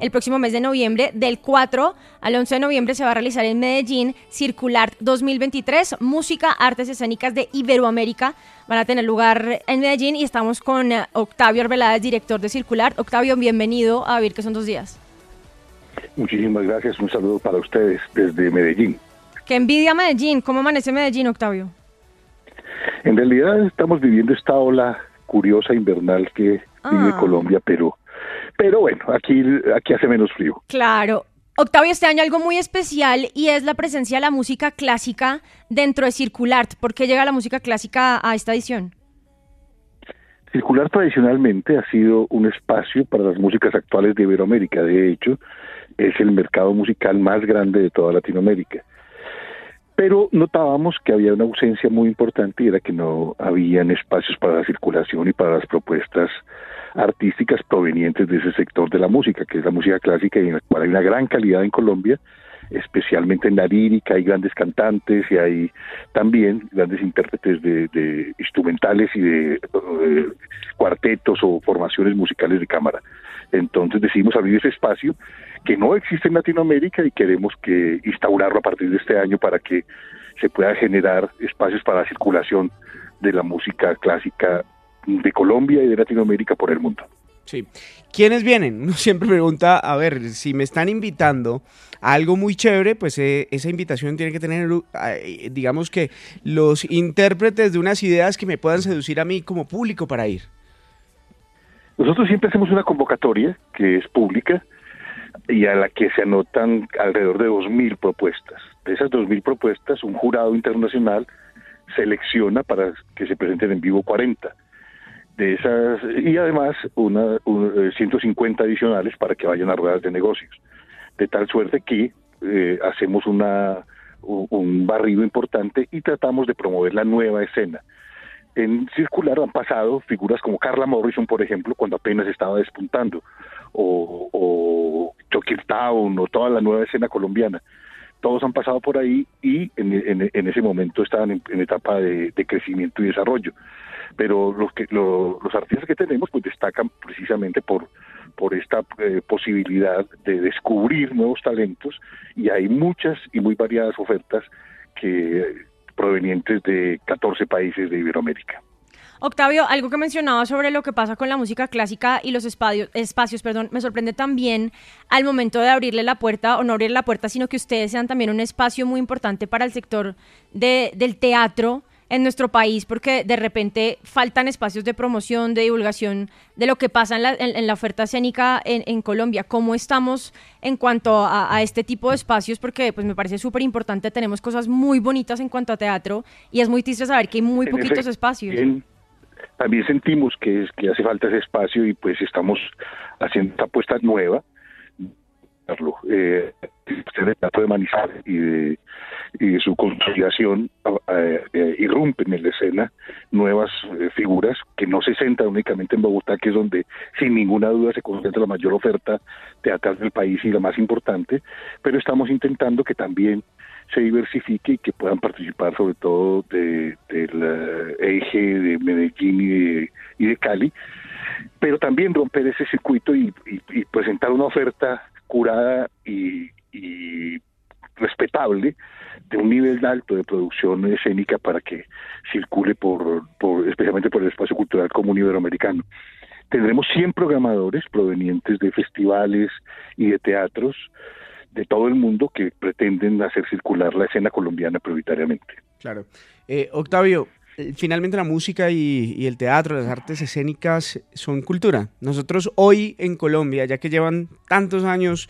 el próximo mes de noviembre. Del 4 al 11 de noviembre se va a realizar en Medellín Circular 2023, Música, Artes Escénicas de Iberoamérica. Van a tener lugar en Medellín y estamos con eh, Octavio Arbeláez, director de Circular. Octavio, bienvenido a Vivir que son dos días. Muchísimas gracias, un saludo para ustedes desde Medellín. Qué envidia Medellín, ¿cómo amanece Medellín, Octavio? En realidad estamos viviendo esta ola curiosa invernal que vive ah. Colombia, pero pero bueno, aquí, aquí hace menos frío. Claro. Octavio, este año algo muy especial y es la presencia de la música clásica dentro de Circular. ¿Por qué llega la música clásica a esta edición? Circular tradicionalmente ha sido un espacio para las músicas actuales de Iberoamérica. De hecho, es el mercado musical más grande de toda Latinoamérica. Pero notábamos que había una ausencia muy importante y era que no habían espacios para la circulación y para las propuestas artísticas provenientes de ese sector de la música, que es la música clásica y en la cual hay una gran calidad en Colombia, especialmente en la lírica, hay grandes cantantes y hay también grandes intérpretes de, instrumentales y de, cuartetos o formaciones musicales de cámara. Entonces decidimos abrir ese espacio que no existe en Latinoamérica y queremos que instaurarlo a partir de este año para que se pueda generar espacios para la circulación de la música clásica de Colombia y de Latinoamérica por el mundo. Sí. ¿Quiénes vienen? Uno siempre pregunta, a ver, si me están invitando a algo muy chévere, pues eh, esa invitación tiene que tener, eh, digamos que, los intérpretes de unas ideas que me puedan seducir a mí como público para ir. Nosotros siempre hacemos una convocatoria que es pública y a la que se anotan alrededor de 2.000 propuestas. De esas 2.000 propuestas, un jurado internacional selecciona para que se presenten en vivo 40 de esas y además una, 150 eh, adicionales para que vayan a ruedas de negocios. De tal suerte que eh, hacemos una un barrido importante y tratamos de promover la nueva escena. En circular han pasado figuras como Carla Morrison por ejemplo cuando apenas estaba despuntando o, o Town o toda la nueva escena colombiana todos han pasado por ahí y en, ese momento estaban en, etapa de, crecimiento y desarrollo pero los que los artistas que tenemos pues destacan precisamente por por esta eh, posibilidad de descubrir nuevos talentos y hay muchas y muy variadas ofertas que provenientes de 14 países de Iberoamérica. Octavio, algo que mencionaba sobre lo que pasa con la música clásica y los espacios, espacios, perdón, me sorprende también al momento de abrirle la puerta, o no abrirle la puerta, sino que ustedes sean también un espacio muy importante para el sector de, del teatro en nuestro país porque de repente faltan espacios de promoción, de divulgación de lo que pasa en la, en, la oferta escénica en, Colombia. ¿Cómo estamos en cuanto a, este tipo de espacios? Porque pues me parece súper importante, tenemos cosas muy bonitas en cuanto a teatro y es muy triste saber que hay muy poquitos espacios. También sentimos que, es, que hace falta ese espacio y pues estamos haciendo esta apuesta nueva. Eh, el Teatro de Manizales y de, su consolidación eh, eh, irrumpen en la escena nuevas eh, figuras que no se centran únicamente en Bogotá, que es donde sin ninguna duda se concentra la mayor oferta teatral del país y la más importante, pero estamos intentando que también se diversifique y que puedan participar sobre todo del eje de Medellín y de, y de Cali, pero también romper ese circuito y presentar una oferta curada y, respetable de un nivel alto de producción escénica para que circule por, especialmente por el espacio cultural común iberoamericano. Tendremos 100 programadores provenientes de festivales y de teatros de todo el mundo que pretenden hacer circular la escena colombiana prioritariamente. Claro. Eh, Octavio, finalmente la música y, el teatro, las artes escénicas son cultura. Nosotros hoy en Colombia, ya que llevan tantos años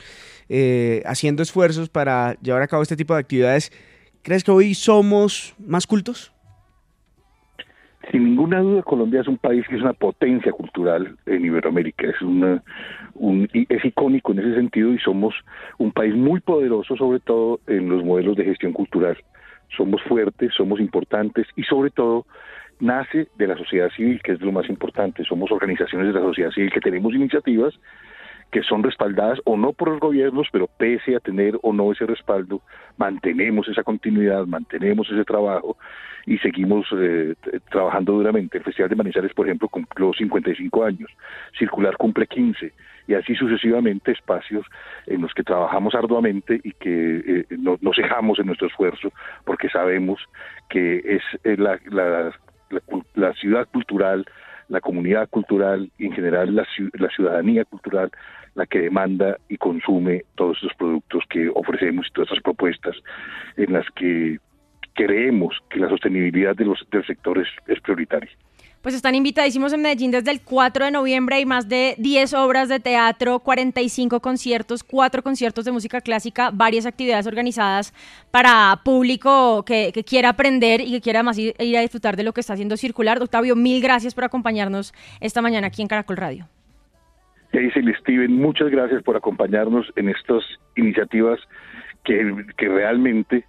eh, haciendo esfuerzos para llevar a cabo este tipo de actividades, ¿crees que hoy somos más cultos? Sin ninguna duda, Colombia es un país que es una potencia cultural en Iberoamérica, es, un, es icónico en ese sentido y somos un país muy poderoso, sobre todo en los modelos de gestión cultural. Somos fuertes, somos importantes y sobre todo nace de la sociedad civil, que es lo más importante. Somos organizaciones de la sociedad civil que tenemos iniciativas que son respaldadas o no por los gobiernos, pero pese a tener o no ese respaldo, mantenemos esa continuidad, mantenemos ese trabajo y seguimos eh, trabajando duramente. El Festival de Manizales, por ejemplo, cumplió 55 años, Circular cumple 15 y así sucesivamente espacios en los que trabajamos arduamente y que eh, no, nos dejamos en nuestro esfuerzo porque sabemos que es eh, la, la, la ciudad cultural, la comunidad cultural y en general la, la ciudadanía cultural la que demanda y consume todos estos productos que ofrecemos y todas estas propuestas en las que creemos que la sostenibilidad de los, del sector es prioritaria. Pues están invitadísimos en Medellín desde el 4 de noviembre. Hay más de 10 obras de teatro, 45 conciertos, 4 conciertos de música clásica, varias actividades organizadas para público que, quiera aprender y que quiera además ir, a disfrutar de lo que está haciendo Circular. Octavio, mil gracias por acompañarnos esta mañana aquí en Caracol Radio. dice Steven, muchas gracias por acompañarnos en estas iniciativas que, que realmente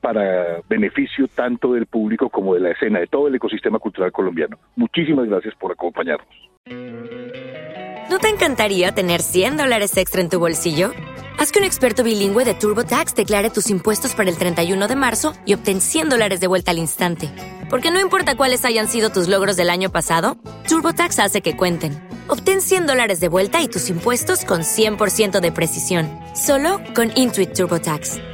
para beneficio tanto del público como de la escena, de todo el ecosistema cultural colombiano. Muchísimas gracias por acompañarnos. ¿No te encantaría tener 100 dólares extra en tu bolsillo? Haz que un experto bilingüe de TurboTax declare tus impuestos para el 31 de marzo y obtén 100 dólares de vuelta al instante. Porque no importa cuáles hayan sido tus logros del año pasado, TurboTax hace que cuenten. Obtén 100 dólares de vuelta y tus impuestos con 100% de precisión, solo con Intuit TurboTax.